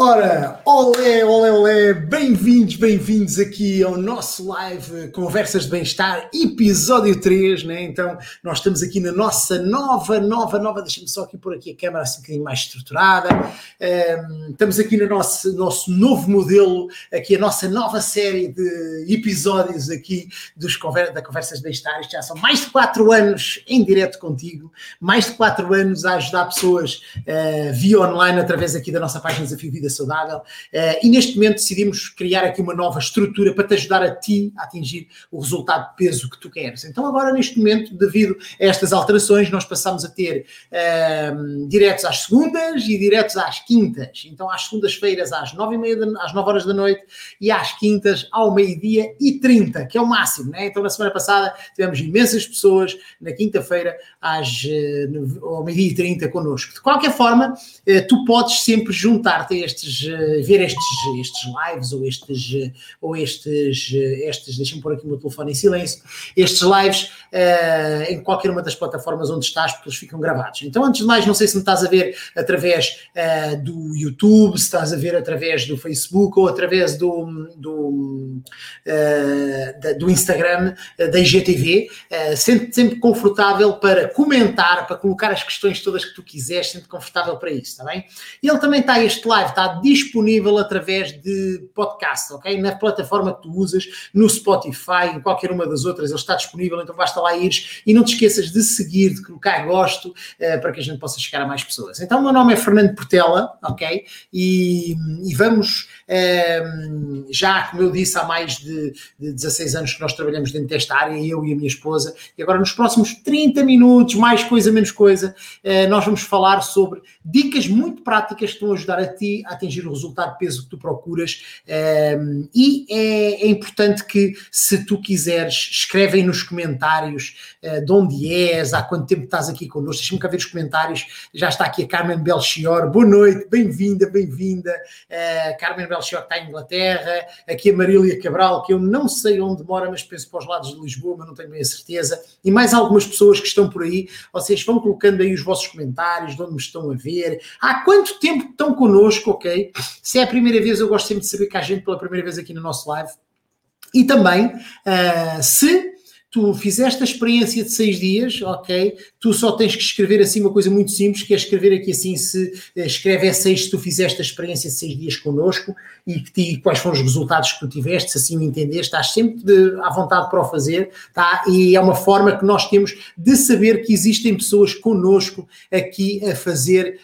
Ora, olé, olé, olé, bem-vindos, bem-vindos aqui ao nosso live Conversas de Bem-Estar, episódio 3, né? Então, nós estamos aqui na nossa nova, nova, nova, deixa-me só aqui pôr aqui a câmera assim um bocadinho mais estruturada. Um, estamos aqui no nosso, nosso novo modelo, aqui a nossa nova série de episódios aqui dos Conver da Conversas de Bem-Estar. Já são mais de 4 anos em direto contigo, mais de 4 anos a ajudar pessoas uh, via online através aqui da nossa página Desafio Vida vida saudável. Uh, e neste momento decidimos criar aqui uma nova estrutura para te ajudar a ti a atingir o resultado de peso que tu queres. Então, agora, neste momento, devido a estas alterações, nós passamos a ter uh, diretos às segundas e diretos às quintas. Então, às segundas-feiras, às nove e meia, da, às nove horas da noite e às quintas, ao meio-dia e trinta, que é o máximo, né? Então, na semana passada, tivemos imensas pessoas na quinta-feira, às, uh, ao meio-dia e trinta, connosco. De qualquer forma, uh, tu podes sempre juntar-te a este estes, eh, ver estes, estes lives ou estes, eh, ou estes, eh, estes deixem-me pôr aqui o meu telefone em silêncio, estes lives uh, em qualquer uma das plataformas onde estás, porque eles ficam gravados. Então, antes de mais, não sei se me estás a ver através uh, do YouTube, se estás a ver através do Facebook ou através do, do, uh, do Instagram da IGTV. Uh, sente sempre confortável para comentar, para colocar as questões todas que tu quiseres, sente confortável para isso, está bem? E ele também está, este live está disponível através de podcast, ok? Na plataforma que tu usas, no Spotify, em qualquer uma das outras, ele está disponível, então basta lá ires e não te esqueças de seguir, de colocar gosto, uh, para que a gente possa chegar a mais pessoas. Então, o meu nome é Fernando Portela, ok? E, e vamos, uh, já como eu disse, há mais de, de 16 anos que nós trabalhamos dentro desta área, eu e a minha esposa, e agora nos próximos 30 minutos, mais coisa, menos coisa, uh, nós vamos falar sobre dicas muito práticas que a ajudar a ti a atingir o resultado de peso que tu procuras. Um, e é, é, importante que, se tu quiseres, escreve aí nos comentários uh, de onde és, há quanto tempo estás aqui connosco. Deixa-me cá ver os comentários. Já está aqui a Carmen Belchior. Boa noite, bem-vinda, bem-vinda. Uh, Carmen Belchior está em Inglaterra. Aqui a Marília Cabral, que eu não sei onde mora, mas penso para os lados de Lisboa, mas não tenho bem a certeza. E mais algumas pessoas que estão por aí. Vocês vão colocando aí os vossos comentários, de onde me estão a ver. Há quanto tempo estão connosco, ok? Se é a primeira vez, eu gosto sempre de saber que há gente pela primeira vez aqui no nosso live. E também, uh, se tu fizeste a experiência de seis dias, ok, tu só tens que escrever assim uma coisa muito simples, que é escrever aqui assim, se eh, escreve é seis se tu fizeste a experiência de seis dias connosco e que quais foram os resultados que tu tiveste, se assim o entendeste, estás sempre de, à vontade para o fazer, tá? E é uma forma que nós temos de saber que existem pessoas connosco aqui a fazer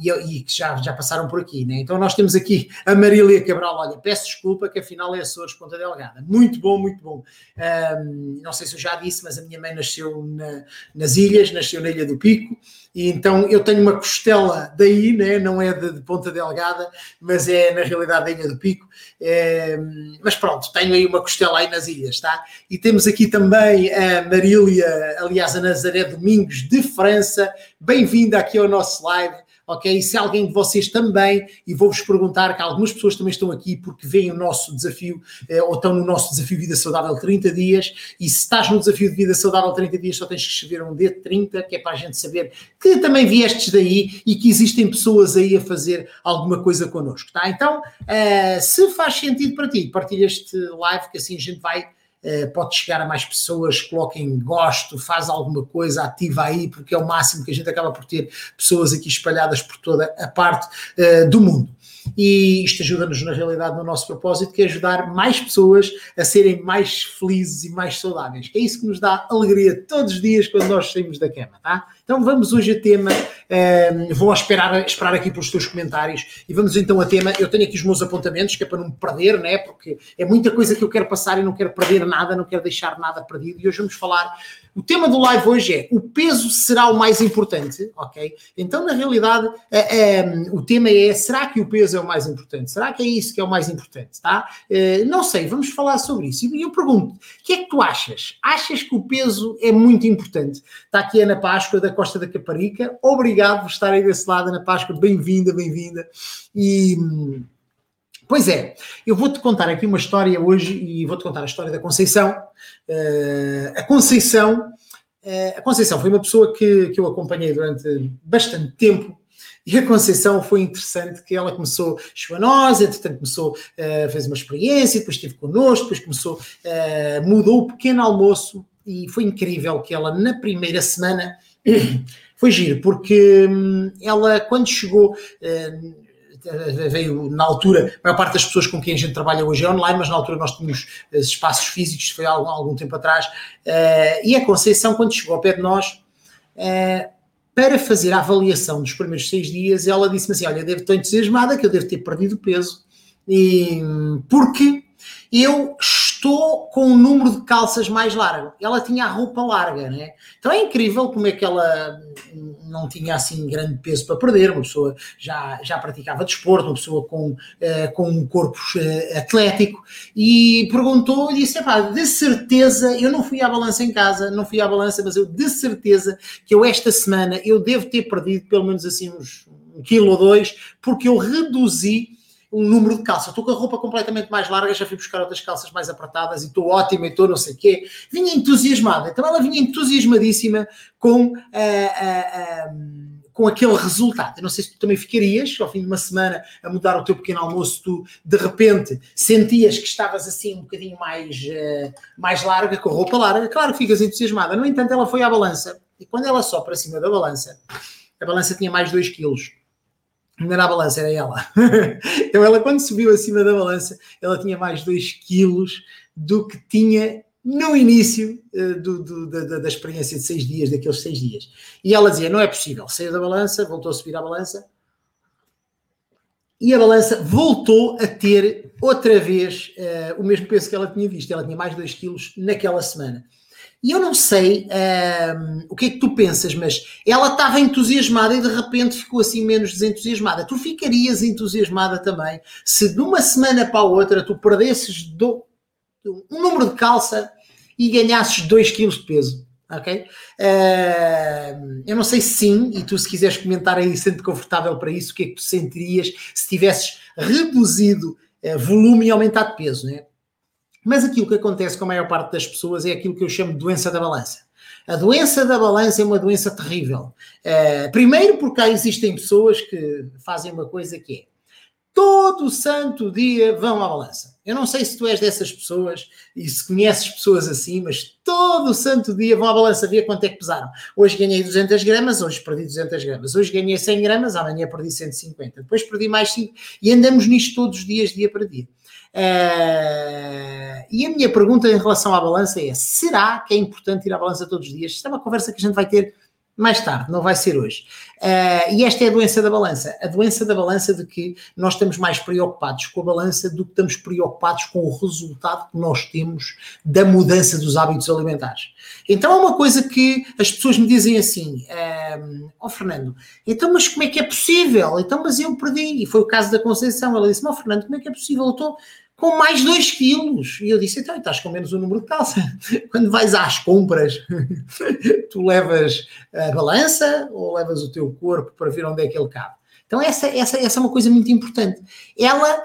e, que já, já passaram por aqui, né? Então nós temos aqui a Marília Cabral, olha, peço desculpa que afinal é Açores Ponta Delgada. Muito bom, muito bom. Um, não sei se eu já disse, mas a minha mãe nasceu na, nas ilhas, nasceu na Ilha do Pico, e então eu tenho uma costela daí, né? não é de, de Ponta Delgada, mas é na realidade da Ilha do Pico. É, mas pronto, tenho aí uma costela aí nas ilhas, tá? E temos aqui também a Marília, aliás, a Nazaré Domingos de França. Bem-vinda aqui ao nosso live ok? E se alguém de vocês também, e vou-vos perguntar que algumas pessoas também estão aqui porque veem o nosso desafio, eh, ou estão no nosso desafio Vida Saudável 30 dias, e se estás no desafio de Vida Saudável 30 dias, só tens que escrever um D30, que é para a gente saber que também viestes daí e que existem pessoas aí a fazer alguma coisa connosco, tá? Então, eh, se faz sentido para ti, partilha este live, que assim a gente vai pode chegar a mais pessoas, coloquem gosto, faz alguma coisa, ativa aí, porque é o máximo que a gente acaba por ter pessoas aqui espalhadas por toda a parte uh, do mundo. E isto ajuda-nos, na realidade, no nosso propósito, que é ajudar mais pessoas a serem mais felizes e mais saudáveis. É isso que nos dá alegria todos os dias quando nós saímos da cama, tá? Então vamos hoje a tema, um, ehm, vou esperar, esperar aqui pelos teus comentários e vamos então a tema, eu tenho aqui os meus apontamentos, que é para não me perder, né? porque é muita coisa que eu quero passar e não quero perder nada, não quero deixar nada perdido e hoje vamos falar o tema do live hoje é o peso será o mais importante, ok? Então, na realidade, é, é, o tema é: será que o peso é o mais importante? Será que é isso que é o mais importante? Tá? É, não sei, vamos falar sobre isso. E eu pergunto: o que é que tu achas? Achas que o peso é muito importante? Está aqui Ana Páscoa, da Costa da Caparica. Obrigado por estar aí desse lado, Ana Páscoa. Bem-vinda, bem-vinda. E. Pois é, eu vou-te contar aqui uma história hoje e vou-te contar a história da Conceição. Uh, a Conceição, uh, a Conceição foi uma pessoa que, que eu acompanhei durante bastante tempo E a Conceição foi interessante que ela começou, chegou a nós, entretanto começou, uh, fez uma experiência, depois esteve connosco, depois começou, uh, mudou o pequeno almoço e foi incrível que ela na primeira semana foi giro, porque hum, ela quando chegou uh, veio na altura, a maior parte das pessoas com quem a gente trabalha hoje é online, mas na altura nós tínhamos espaços físicos, foi há algum, algum tempo atrás, uh, e a Conceição, quando chegou ao pé de nós, uh, para fazer a avaliação dos primeiros seis dias, ela disse-me assim: Olha, eu devo estar entusiasmada que eu devo ter perdido peso, e porque eu estou com um número de calças mais largo. Ela tinha a roupa larga, né? Então é incrível como é que ela não tinha assim grande peso para perder. Uma pessoa já, já praticava desporto, uma pessoa com, uh, com um corpo uh, atlético, e perguntou e disse: de certeza, eu não fui à balança em casa, não fui à balança, mas eu de certeza que eu esta semana eu devo ter perdido pelo menos assim uns um quilo ou dois, porque eu reduzi um número de calças. Estou com a roupa completamente mais larga, já fui buscar outras calças mais apertadas e estou ótima e estou não sei o quê. Vinha entusiasmada. Então ela vinha entusiasmadíssima com, uh, uh, uh, com aquele resultado. Eu não sei se tu também ficarias, ao fim de uma semana, a mudar o teu pequeno almoço, tu de repente sentias que estavas assim um bocadinho mais, mais larga, com a roupa larga. Claro que ficas entusiasmada. No entanto, ela foi à balança. E quando ela só para cima da balança, a balança tinha mais 2 quilos não era a balança, era ela. então ela quando subiu acima da balança, ela tinha mais 2 quilos do que tinha no início uh, do, do, da, da, experiência de seis dias, daqueles seis dias. E ela dizia, não é possível. Saiu da balança, voltou a subir à balança, e a balança voltou a ter outra vez uh, o mesmo peso que ela tinha visto. Ela tinha mais 2 quilos naquela semana. E eu não sei um, o que é que tu pensas, mas ela estava entusiasmada e de repente ficou assim menos desentusiasmada. Tu ficarias entusiasmada também se de uma semana para a outra tu perdesses do, um número de calça e ganhasses 2 kg de peso. Ok? Uh, eu não sei se sim, e tu, se quiseres comentar aí, sendo confortável para isso, o que é que tu sentirias se tivesses reduzido uh, volume e aumentado peso, né? Mas aquilo que acontece com a maior parte das pessoas é aquilo que eu chamo de doença da balança. A doença da balança é uma doença terrível. Uh, primeiro, porque cá existem pessoas que fazem uma coisa que é todo santo dia vão à balança. Eu não sei se tu és dessas pessoas e se conheces pessoas assim, mas todo santo dia vão à balança ver quanto é que pesaram. Hoje ganhei 200 gramas, hoje perdi 200 gramas. Hoje ganhei 100 gramas, amanhã perdi 150. Depois perdi mais 5. E andamos nisto todos os dias, dia para dia. Uh, e a minha pergunta em relação à balança é: será que é importante ir à balança todos os dias? Isto é uma conversa que a gente vai ter mais tarde, não vai ser hoje. Uh, e esta é a doença da balança. A doença da balança de que nós estamos mais preocupados com a balança do que estamos preocupados com o resultado que nós temos da mudança dos hábitos alimentares. Então é uma coisa que as pessoas me dizem assim: ó oh, Fernando, então mas como é que é possível? Então, mas eu perdi. E foi o caso da Conceição. Ela disse: oh, Fernando, como é que é possível? Eu estou com mais 2 quilos. E eu disse, então, estás com menos o número de calça. Quando vais às compras, tu levas a balança ou levas o teu corpo para ver onde é que ele cabe. Então essa, essa, essa é uma coisa muito importante. Ela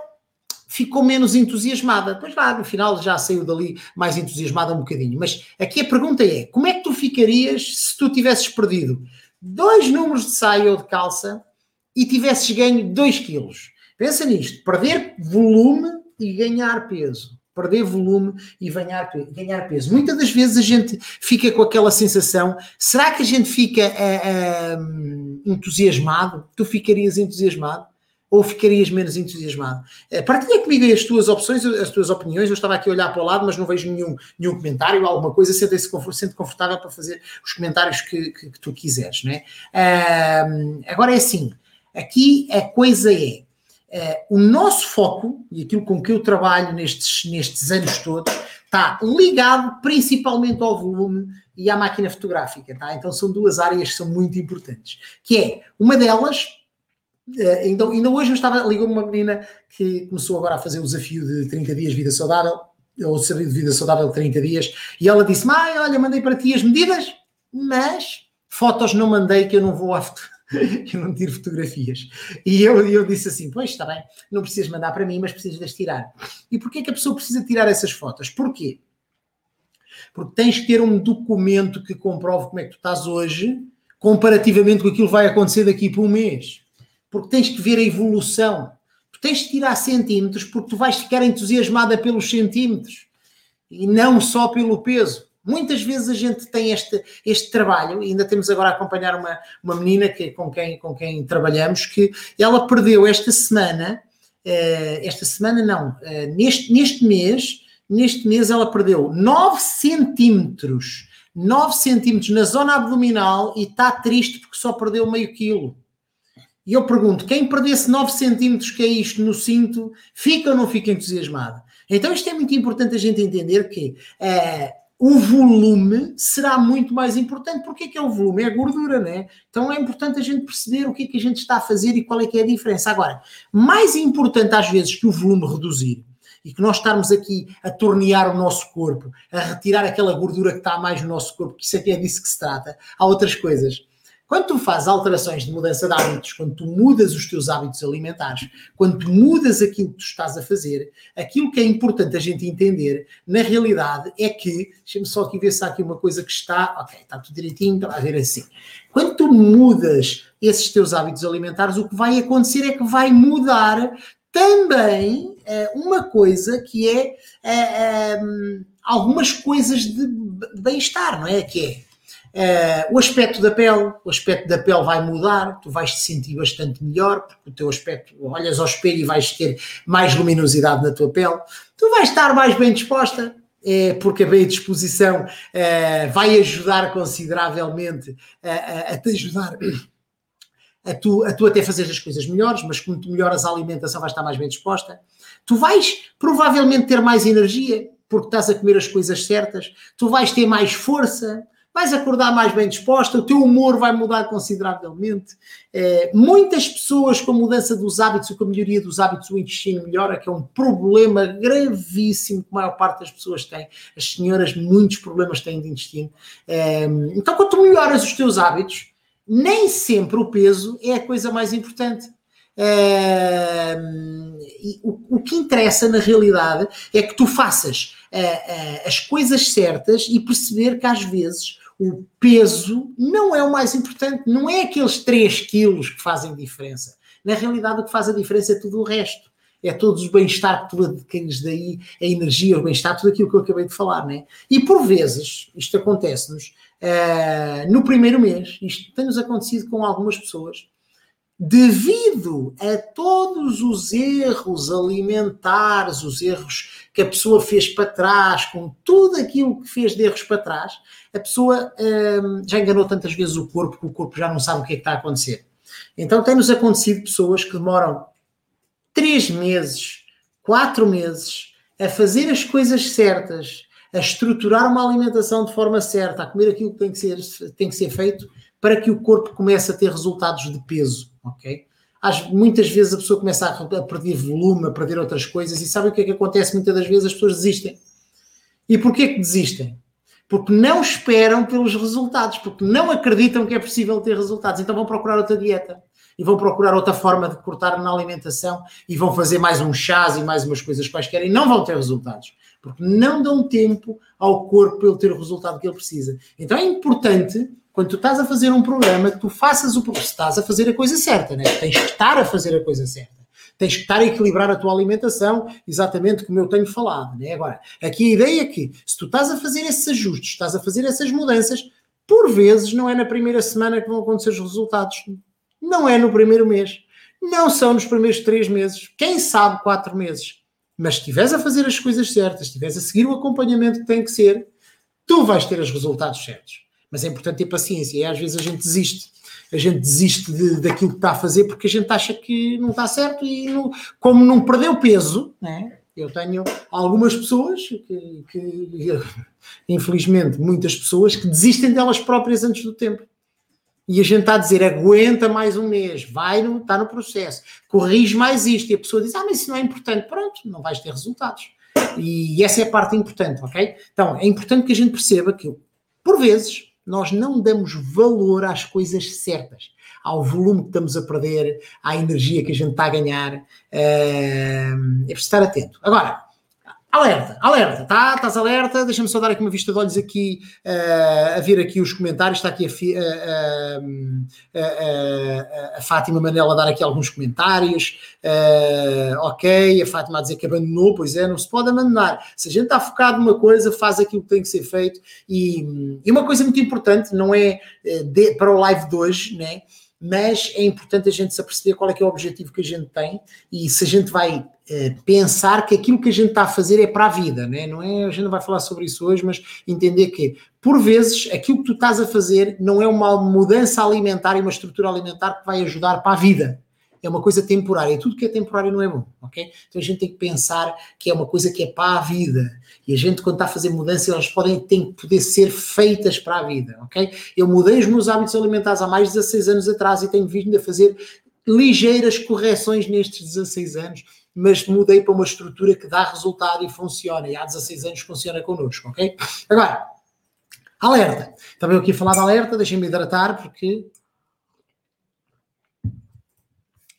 ficou menos entusiasmada. Pois lá, no final já saiu dali mais entusiasmada um bocadinho. Mas aqui a pergunta é, como é que tu ficarias se tu tivesses perdido dois números de saia ou de calça e tivesses ganho 2 quilos? Pensa nisto, perder volume e ganhar peso. Perder volume e ganhar, ganhar peso. Muitas das vezes a gente fica com aquela sensação: será que a gente fica uh, uh, entusiasmado? Tu ficarias entusiasmado? ou ficarias menos entusiasmado? Uh, partilha comigo as tuas opções, as tuas opiniões. Eu estava aqui a olhar para o lado, mas não vejo nenhum, nenhum comentário, alguma coisa. Sente-se sente confortável para fazer os comentários que, que, que tu quiseres. Não é? Uh, agora é assim: aqui a coisa é o nosso foco, e aquilo com que eu trabalho nestes, nestes anos todos, está ligado principalmente ao volume e à máquina fotográfica. Tá? Então são duas áreas que são muito importantes. Que é, uma delas, uh, ainda, hoje eu estava, ligou uma menina que começou agora a fazer o desafio de 30 dias vida saudável, ou o desafio de vida saudável de 30 dias, e ela disse, mãe, olha, mandei para ti as medidas, mas fotos não mandei que eu não vou à fotografia eu não tiro fotografias. E eu, eu disse assim: Pois está bem, não precisas mandar para mim, mas precisas de tirar. E porquê que a pessoa precisa tirar essas fotos? Porquê? Porque tens que ter um documento que comprove como é que tu estás hoje, comparativamente com aquilo que vai acontecer daqui por um mês. porque tens que ver a evolução. Tu tens de tirar centímetros porque tu vais ficar entusiasmada pelos centímetros e não só pelo peso. Muitas vezes a gente tem este, este trabalho, e ainda temos agora a acompanhar uma, uma menina que, com, quem, com quem trabalhamos, que ela perdeu esta semana, uh, esta semana não, uh, neste, neste mês, neste mês ela perdeu 9 centímetros, 9 centímetros na zona abdominal e está triste porque só perdeu meio quilo. E eu pergunto, quem perdesse 9 centímetros, que é isto, no cinto, fica ou não fica entusiasmado? Então isto é muito importante a gente entender que uh, o volume será muito mais importante. Porque é que é o volume? É a gordura, né? Então é importante a gente perceber o que é que a gente está a fazer e qual é que é a diferença. Agora, mais importante às vezes que o volume reduzir e que nós estarmos aqui a tornear o nosso corpo, a retirar aquela gordura que está mais no nosso corpo, que isso aqui é disso que se trata, há outras coisas. Quando tu fazes alterações de mudança de hábitos, quando tu mudas os teus hábitos alimentares, quando tu mudas aquilo que tu estás a fazer, aquilo que é importante a gente entender, na realidade, é que, deixa-me só aqui ver se há aqui uma coisa que está, ok, está tudo direitinho, está a ver assim. Quando tu mudas esses teus hábitos alimentares, o que vai acontecer é que vai mudar também é, uma coisa que é, é, é algumas coisas de bem-estar, não é? Que é Uh, o aspecto da pele, o aspecto da pele vai mudar, tu vais te sentir bastante melhor, porque o teu aspecto, olhas ao espelho e vais ter mais luminosidade na tua pele, tu vais estar mais bem disposta, é, porque a bem disposição uh, vai ajudar consideravelmente a, a, a te ajudar a tu, a tu até fazer as coisas melhores, mas como tu melhoras a alimentação, vais estar mais bem disposta. Tu vais provavelmente ter mais energia, porque estás a comer as coisas certas, tu vais ter mais força, vais acordar mais bem disposta, o teu humor vai mudar consideravelmente. É, muitas pessoas com a mudança dos hábitos, ou com a melhoria dos hábitos, o intestino melhora, que é um problema gravíssimo que a maior parte das pessoas tem. As senhoras, muitos problemas têm de intestino. É, então, quando tu melhoras os teus hábitos, nem sempre o peso é a coisa mais importante. É, o, o, que interessa na realidade é que tu faças as coisas certas e perceber que às vezes o peso não é o mais importante, não é aqueles 3 quilos que fazem diferença. Na realidade, o que faz a diferença é tudo o resto. É todo o bem-estar que tu adquires daí, a energia, o bem-estar, tudo aquilo que eu acabei de falar, né? E por vezes, isto acontece-nos uh, no primeiro mês, isto tem-nos acontecido com algumas pessoas, devido a todos os erros alimentares, os erros que a pessoa fez para trás, com tudo aquilo que fez de erros para trás, a pessoa hum, já enganou tantas vezes o corpo que o corpo já não sabe o que é que está a acontecer. Então tem-nos acontecido pessoas que demoram três meses, quatro meses a fazer as coisas certas, a estruturar uma alimentação de forma certa, a comer aquilo que tem que ser, tem que ser feito para que o corpo comece a ter resultados de peso, ok? Às, muitas vezes a pessoa começa a, a perder volume, a perder outras coisas e sabe o que é que acontece? Muitas das vezes as pessoas desistem. E porquê que desistem? Porque não esperam pelos resultados, porque não acreditam que é possível ter resultados. Então vão procurar outra dieta e vão procurar outra forma de cortar na alimentação e vão fazer mais um chás e mais umas coisas quaisquer e não vão ter resultados, porque não dão tempo ao corpo para ele ter o resultado que ele precisa. Então é importante quando tu estás a fazer um programa, que tu faças o programa, estás a fazer a coisa certa, né? tens que estar a fazer a coisa certa. Tens que estar a equilibrar a tua alimentação, exatamente como eu tenho falado. Né? Agora, aqui a ideia é que, se tu estás a fazer esses ajustes, estás a fazer essas mudanças, por vezes não é na primeira semana que vão acontecer os resultados. Não é no primeiro mês. Não são nos primeiros três meses. Quem sabe quatro meses. Mas se estiveres a fazer as coisas certas, se estiveres a seguir o acompanhamento que tem que ser, tu vais ter os resultados certos. Mas é importante ter paciência. E às vezes a gente desiste. A gente desiste de, daquilo que está a fazer porque a gente acha que não está certo e não, como não perdeu peso, né? eu tenho algumas pessoas que, que, infelizmente, muitas pessoas que desistem delas próprias antes do tempo. E a gente está a dizer, aguenta mais um mês, vai no, está no processo, corrige mais isto. E a pessoa diz, ah, mas isso não é importante. Pronto, não vais ter resultados. E essa é a parte importante, ok? Então, é importante que a gente perceba que, por vezes, nós não damos valor às coisas certas, ao volume que estamos a perder, à energia que a gente está a ganhar. É preciso estar atento. Agora, Alerta, alerta, tá? Estás alerta? Deixa-me só dar aqui uma vista de olhos aqui, uh, a ver aqui os comentários. Está aqui a, uh, uh, a, Fátima Manela a dar aqui alguns comentários. ok, a Fátima a dizer que abandonou, pois é, não se pode abandonar. Se a gente está focado numa coisa, faz aquilo que tem que ser feito. E, e uma coisa muito importante, não é de, para o live de hoje, né? Mas é importante a gente se aperceber qual é que é o objetivo que a gente tem e se a gente vai eh, pensar que aquilo que a gente está a fazer é para a vida, né? não é? A gente não vai falar sobre isso hoje, mas entender que, por vezes, aquilo que tu estás a fazer não é uma mudança alimentar e uma estrutura alimentar que vai ajudar para a vida é uma coisa temporária. E tudo que é temporário não é bom, ok? Então a gente tem que pensar que é uma coisa que é para a vida. E a gente, quando está a fazer mudanças, elas podem, têm que poder ser feitas para a vida, ok? Eu mudei os meus hábitos alimentares há mais de 16 anos atrás e tenho vindo a fazer ligeiras correções nestes 16 anos, mas mudei para uma estrutura que dá resultado e funciona. E há 16 anos funciona connosco, ok? Agora, alerta. Também aqui a falar de alerta, deixem-me hidratar, porque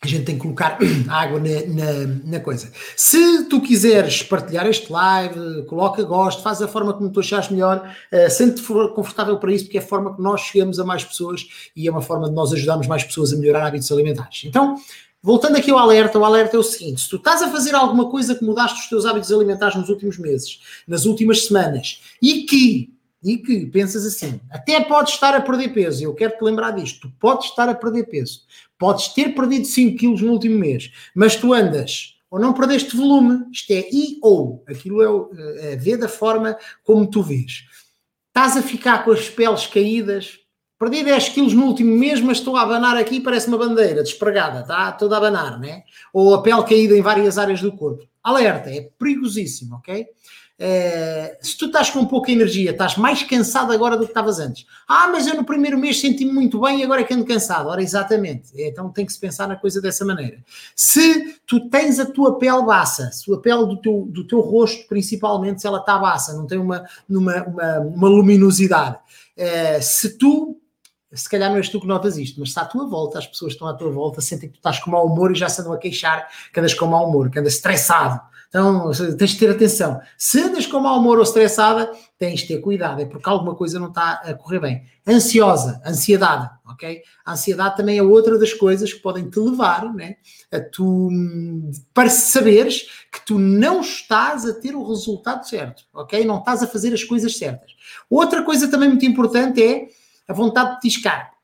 a gente tem que colocar água na, na, na, coisa. Se tu quiseres partilhar este live, coloca gosto, faz a forma como tu achas melhor, uh, sente-te confortável para isso, porque é a forma que nós chegamos a mais pessoas e é uma forma de nós ajudarmos mais pessoas a melhorar hábitos alimentares. Então, voltando aqui ao alerta, o alerta é o seguinte: se tu estás a fazer alguma coisa que mudaste os teus hábitos alimentares nos últimos meses, nas últimas semanas, e que e que pensas assim, até podes estar a perder peso, eu quero te lembrar disto, tu podes estar a perder peso, Podes ter perdido 5 quilos no último mês, mas tu andas ou não perdeste volume, isto é I ou, aquilo é, o, é ver da forma como tu vês. Estás a ficar com as peles caídas, perdi 10 quilos no último mês, mas estou a abanar aqui, parece uma bandeira despregada, tá? Toda a abanar, né? Ou a pele caída em várias áreas do corpo. Alerta, é perigosíssimo, ok? É, se tu estás com pouca energia, estás mais cansado agora do que estavas antes. Ah, mas eu no primeiro mês senti-me muito bem e agora é que ando cansado. Ora, exatamente. Então tem que se pensar na coisa dessa maneira. Se tu tens a tua pele baça, se a pele do teu, do teu rosto, principalmente, se ela está baça, não tem uma, uma, uma, uma luminosidade, é, se tu se calhar não és tu que notas isto, mas se à tua volta, as pessoas estão à tua volta sentem que tu estás com mau humor e já se andam a queixar que andas com mau humor, que andas estressado, então tens de ter atenção. Se andas com mau humor ou estressada, tens de ter cuidado, é porque alguma coisa não está a correr bem. Ansiosa, ansiedade, ok? A ansiedade também é outra das coisas que podem te levar né, a tu, para saberes que tu não estás a ter o resultado certo, ok? Não estás a fazer as coisas certas. Outra coisa também muito importante é a vontade de tiscar.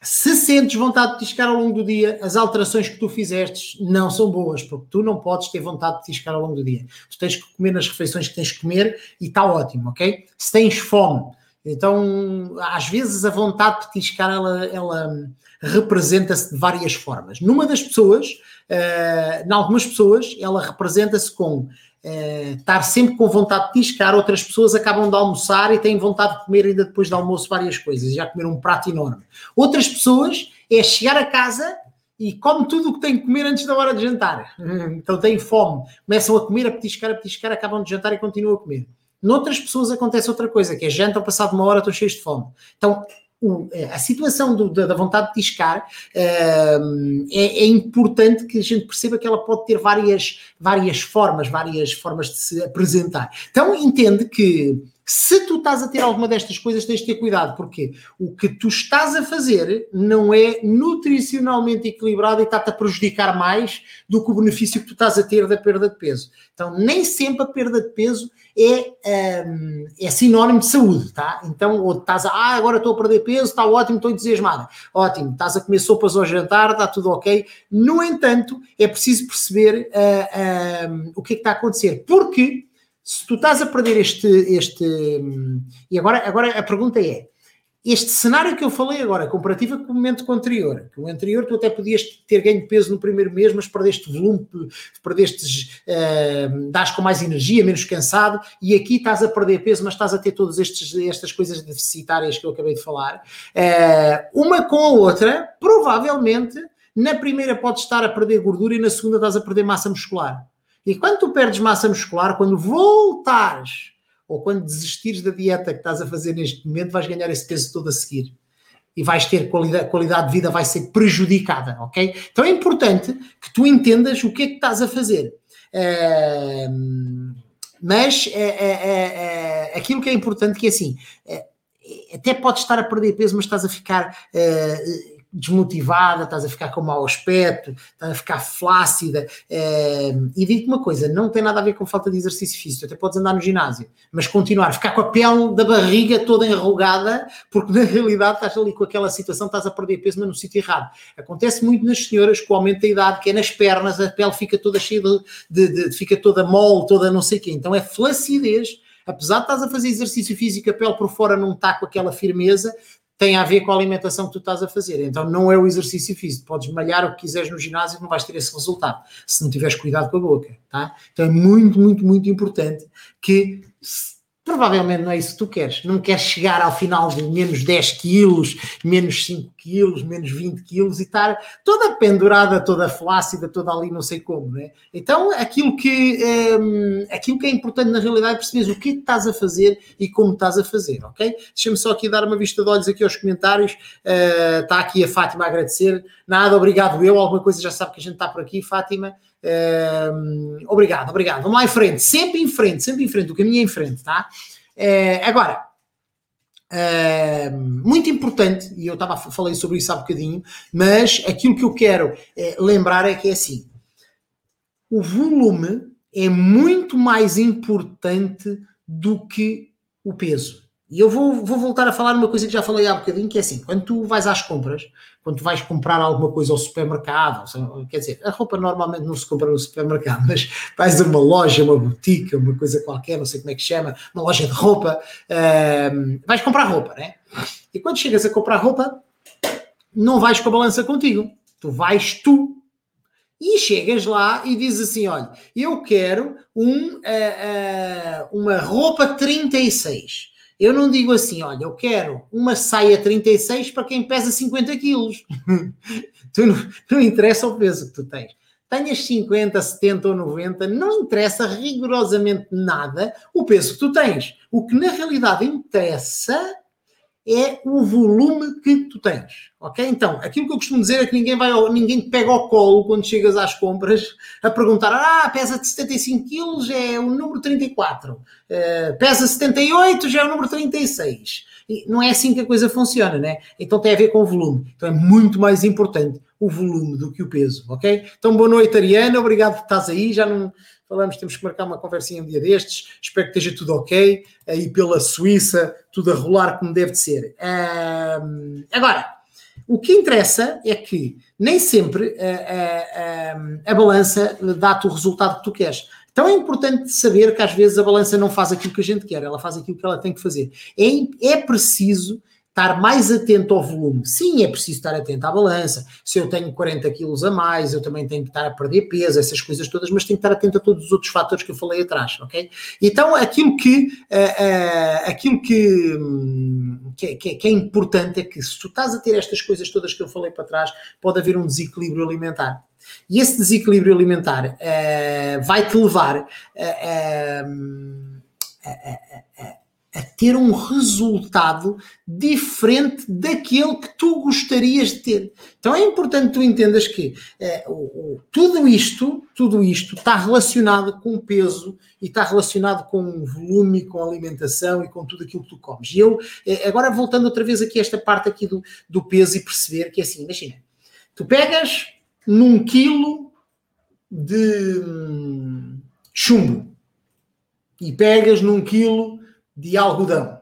Se sentes vontade de tiscar ao longo do dia, as alterações que tu fizeste não são boas, porque tu não podes ter vontade de tiscar ao longo do dia. Tu tens que comer nas refeições que tens que comer e está ótimo, ok? Se tens fome, então às vezes a vontade de tiscar ela, ela representa-se de várias formas. Numa das pessoas, uh, em algumas pessoas, ela representa-se com Uh, estar sempre com vontade de tiscar, outras pessoas acabam de almoçar e têm vontade de comer ainda depois do almoço várias coisas, já comer um prato enorme. Outras pessoas é chegar a casa e come tudo o que tem que comer antes da hora de jantar. Então têm fome, começam a comer, a petiscar, a petiscar, acabam de jantar e continuam a comer. Noutras pessoas acontece outra coisa, que é jantam, passado uma hora estão cheios de fome. Então o, é, a situação do, da, vontade de tiscar uh, é, é, importante que a gente perceba que ela pode ter várias, várias formas, várias formas de se apresentar. Então entende que se tu estás a ter alguma destas coisas, tens de ter cuidado, porque o que tu estás a fazer não é nutricionalmente equilibrado e está-te a prejudicar mais do que o benefício que tu estás a ter da perda de peso. Então, nem sempre a perda de peso é, um, é sinónimo de saúde, tá? Então, ou estás a, ah, agora estou a perder peso, está ótimo, estou entusiasmada. Ótimo, estás a comer sopas ao jantar, está tudo ok. No entanto, é preciso perceber uh, uh, o que é que está a acontecer, porque se tu estás a perder este. este e agora, agora a pergunta é: este cenário que eu falei agora, comparativo com o momento anterior, que o anterior tu até podias ter ganho peso no primeiro mês, mas perdeste volume, perdeste, uh, dás com mais energia, menos cansado, e aqui estás a perder peso, mas estás a ter todas estes, estas coisas deficitárias que eu acabei de falar. Uh, uma com a outra, provavelmente, na primeira podes estar a perder gordura e na segunda estás a perder massa muscular. E quando tu perdes massa muscular, quando voltares ou quando desistires da dieta que estás a fazer neste momento, vais ganhar esse peso todo a seguir. E vais ter qualidade, qualidade de vida, vai ser prejudicada, ok? Então é importante que tu entendas o que é que estás a fazer. Mas é, é, é, aquilo que é importante que é assim, até podes estar a perder peso, mas estás a ficar desmotivada, estás a ficar com mau aspecto, estás a ficar flácida. É, e digo-te uma coisa: não tem nada a ver com falta de exercício físico, até podes andar no ginásio, mas continuar, ficar com a pele da barriga toda enrugada, porque na realidade estás ali com aquela situação, estás a perder peso, mas no sítio errado. Acontece muito nas senhoras com o aumento da idade, que é nas pernas, a pele fica toda cheia de, de, de fica toda mole, toda não sei o quê. Então é flacidez apesar de estás a fazer exercício físico, a pele por fora não está com aquela firmeza, tem a ver com a alimentação que tu estás a fazer. Então não é o exercício físico. Podes malhar o que quiseres no ginásio e não vais ter esse resultado, se não tiveres cuidado com a boca. Tá? Então é muito, muito, muito importante que provavelmente não é isso que tu queres. Não queres chegar ao final de menos 10 quilos, menos 5 quilos, menos 20 quilos e estar toda pendurada, toda flácida, toda ali não sei como, né? Então, aquilo que, um, aquilo que é importante na realidade é perceberes o que, que estás a fazer e como estás a fazer, ok? Deixa-me só aqui dar uma vista de olhos aqui aos comentários. Uh, está aqui a Fátima a agradecer. Nada, obrigado eu. Alguma coisa já sabe que a gente está por aqui, Fátima. Uh, obrigado, obrigado. Vamos lá em frente, sempre em frente, sempre em frente, o caminho é em frente, tá? Uh, agora, uh, muito importante, e eu estava falei sobre isso há bocadinho, mas aquilo que eu quero eh, lembrar é que é assim: o volume é muito mais importante do que o peso. E eu vou, vou voltar a falar uma coisa que já falei há bocadinho, que é assim, quando tu vais às compras, quando tu vais comprar alguma coisa ao supermercado, quer dizer, a roupa normalmente não se compra no supermercado, mas vais a uma loja, uma boutique, uma coisa qualquer, não sei como é que chama, uma loja de roupa, uh, vais comprar roupa, né? E quando chegas a comprar roupa, não vais com a balança contigo, tu vais tu. E chegas lá e dizes assim: olha, eu quero um, uh, uh, uma roupa 36 eu não digo assim, olha, eu quero uma saia 36 para quem pesa 50 quilos. tu não, não interessa o peso que tu tens. Tenhas 50, 70 ou 90, não interessa rigorosamente nada o peso que tu tens. O que na realidade interessa é o volume que tu tens, ok? Então, aquilo que eu costumo dizer é que ninguém vai, ninguém te pega ao colo quando chegas às compras a perguntar, ah, pesa de 75 quilos, é o número 34, uh, eh, pesa 78, já é o número 36. E não é assim que a coisa funciona, né? Então tem a ver com o volume. Então é muito mais importante o volume do que o peso, ok? Então boa noite, Ariana, obrigado por estás aí, já não falamos, temos que marcar uma conversinha um dia destes, espero que esteja tudo ok, aí pela Suíça, tudo a rolar como deve de ser. Um, agora, o que interessa é que nem sempre a, a, a balança dá-te o resultado que tu queres. Então é importante saber que às vezes a balança não faz aquilo que a gente quer, ela faz aquilo que ela tem que fazer. É, é preciso estar mais atento ao volume. Sim, é preciso estar atento à balança. Se eu tenho 40 quilos a mais, eu também tenho que estar a perder peso, essas coisas todas, mas tenho que estar atento a todos os outros fatores que eu falei atrás, ok? Então, aquilo que, uh, uh, aquilo que, um, que, que, que, é importante é que se tu estás a ter estas coisas todas que eu falei para trás, pode haver um desequilíbrio alimentar. E esse desequilíbrio alimentar uh, vai-te levar a a ter um resultado diferente daquele que tu gostarias de ter. Então é importante tu entendas que é, o, o, tudo isto, tudo isto está relacionado com peso e está relacionado com volume, com alimentação e com tudo aquilo que tu comes. E eu, é, agora voltando outra vez aqui a esta parte aqui do, do peso e perceber que é assim, imagina, tu pegas num quilo de hum, chumbo e pegas num quilo de algodão.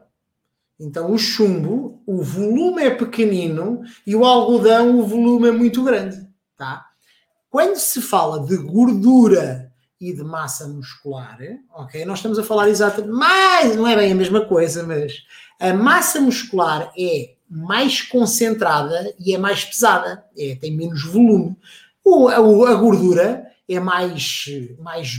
Então, o chumbo, o volume é pequenino e o algodão, o volume é muito grande. Tá? Quando se fala de gordura e de massa muscular, ok? Nós estamos a falar exatamente, mas não é bem a mesma coisa, mas a massa muscular é mais concentrada e é mais pesada, é, tem menos volume. O, a, a gordura é mais, mais,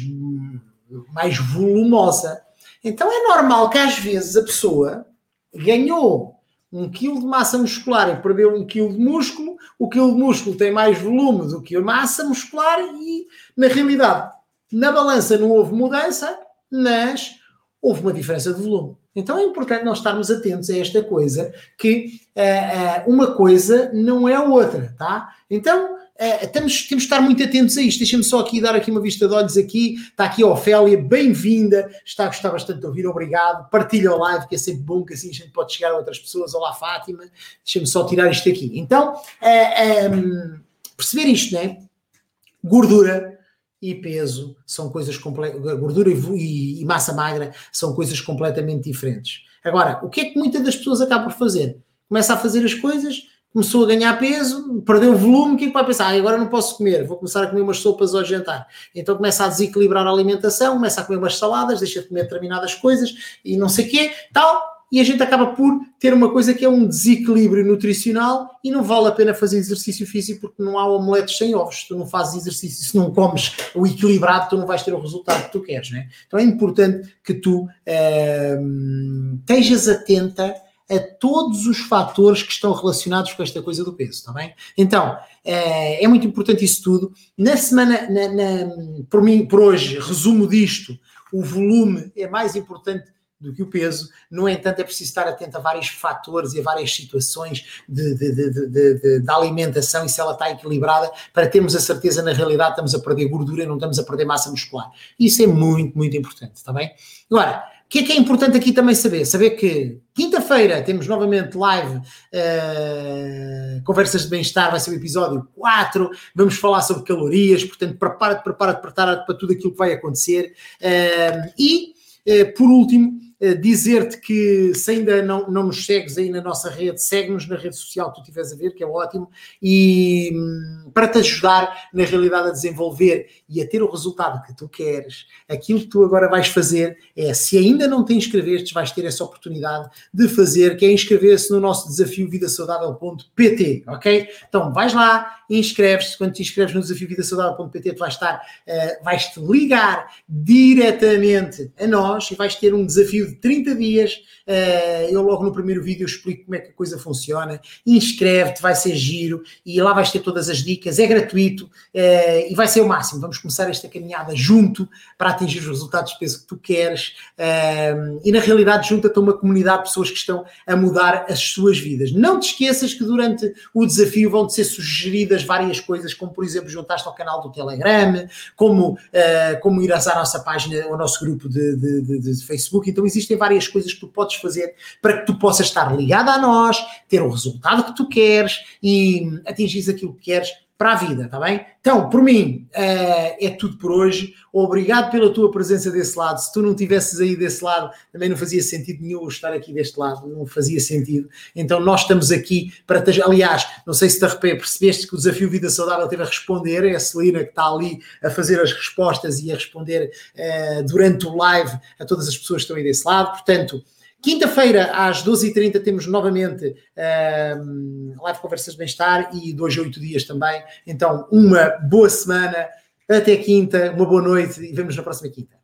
mais volumosa. Então é normal que às vezes a pessoa ganhou um quilo de massa muscular e perdeu um quilo de músculo, o quilo de músculo tem mais volume do que a massa muscular e, na realidade, na balança não houve mudança, mas houve uma diferença de volume. Então é importante nós estarmos atentos a esta coisa, que uh, uh, uma coisa não é outra, tá? Então, uh, estamos, temos de estar muito atentos a isto. Deixa-me só aqui dar aqui uma vista de olhos aqui. Está aqui a Ofélia, bem-vinda. Está a gostar bastante de ouvir, obrigado. Partilha o live, que é sempre bom, que assim a gente pode chegar a outras pessoas. Olá, Fátima. Deixa-me só tirar isto aqui. Então, uh, um, perceber isto, né? Gordura e peso são coisas completamente. Gordura e, e massa magra são coisas completamente diferentes. Agora, o que é que muitas das pessoas acabam por fazer? Começa a fazer as coisas, começou a ganhar peso, perdeu volume, o que é que vai pensar? Ah, agora não posso comer, vou começar a comer umas sopas ao jantar. Então começa a desequilibrar a alimentação, começa a comer umas saladas, deixa de comer determinadas coisas e não sei o quê, tal, e a gente acaba por ter uma coisa que é um desequilíbrio nutricional e não vale a pena fazer exercício físico porque não há omeletes sem ovos. Tu não fazes exercício, se não comes o equilibrado, tu não vais ter o resultado que tu queres, né? Então é importante que tu uh, estejas atenta a todos os fatores que estão relacionados com esta coisa do peso, está bem? Então, é, é muito importante isso tudo. Na semana, na, na, por mim, por hoje, resumo disto, o volume é mais importante do que o peso. No entanto, é preciso estar atento a vários fatores e a várias situações de, de, de, alimentação e se ela está equilibrada para termos a certeza, na realidade, estamos a perder gordura e não estamos a perder massa muscular. Isso é muito, muito importante, está bem? Agora, o que é que é importante aqui também saber? Saber que quinta-feira temos novamente live uh, Conversas de Bem-Estar, vai ser o episódio 4. Vamos falar sobre calorias, portanto, prepara-te, prepara-te, prepara-te para tudo aquilo que vai acontecer. Uh, e, uh, por último, dizer-te que se ainda não, não nos segues aí na nossa rede, segue-nos na rede social que tu estiveres a ver, que é ótimo, e hum, para te ajudar na realidade a desenvolver e a ter o resultado que tu queres, aquilo que tu agora vais fazer é, se ainda não te inscreveste, vais ter essa oportunidade de fazer, que é inscrever-se no nosso desafio vidasaudável.pt, ok? Então vais lá, inscreves-te, quando te inscreves no desafio vidasaudável.pt tu vais estar, uh, vais-te ligar diretamente a nós e vais ter um desafio de 30 dias. Uh, eu logo no primeiro vídeo explico como é que a coisa funciona. Inscreve-te, vai ser giro e lá vais ter todas as dicas. É gratuito uh, e vai ser o máximo. Vamos começar esta caminhada junto para atingir os resultados de peso que tu queres. Uh, e na realidade, junta-te a uma comunidade de pessoas que estão a mudar as suas vidas. Não te esqueças que durante o desafio vão-te ser sugeridas várias coisas, como por exemplo, juntar-te ao canal do Telegram, como, como ir à nossa página, ao nosso grupo de, de, de, de Facebook. Então, existem várias coisas que tu podes fazer para que tu possas estar ligado a nós, ter o resultado que tu queres e atingir aquilo que queres para a vida, está bem? Então, por mim, uh, é tudo por hoje. Obrigado pela tua presença desse lado. Se tu não tivesses aí desse lado, também não fazia sentido nenhum estar aqui deste lado, não fazia sentido. Então, nós estamos aqui para te. Aliás, não sei se de repente percebeste que o desafio Vida Saudável teve a responder, é a Celina que está ali a fazer as respostas e a responder uh, durante o live a todas as pessoas que estão aí desse lado. Portanto, Quinta-feira, às 12h30, temos novamente um, live Conversas de Bem-Estar e dois a oito dias também. Então, uma boa semana, até quinta, uma boa noite e vemos na próxima quinta.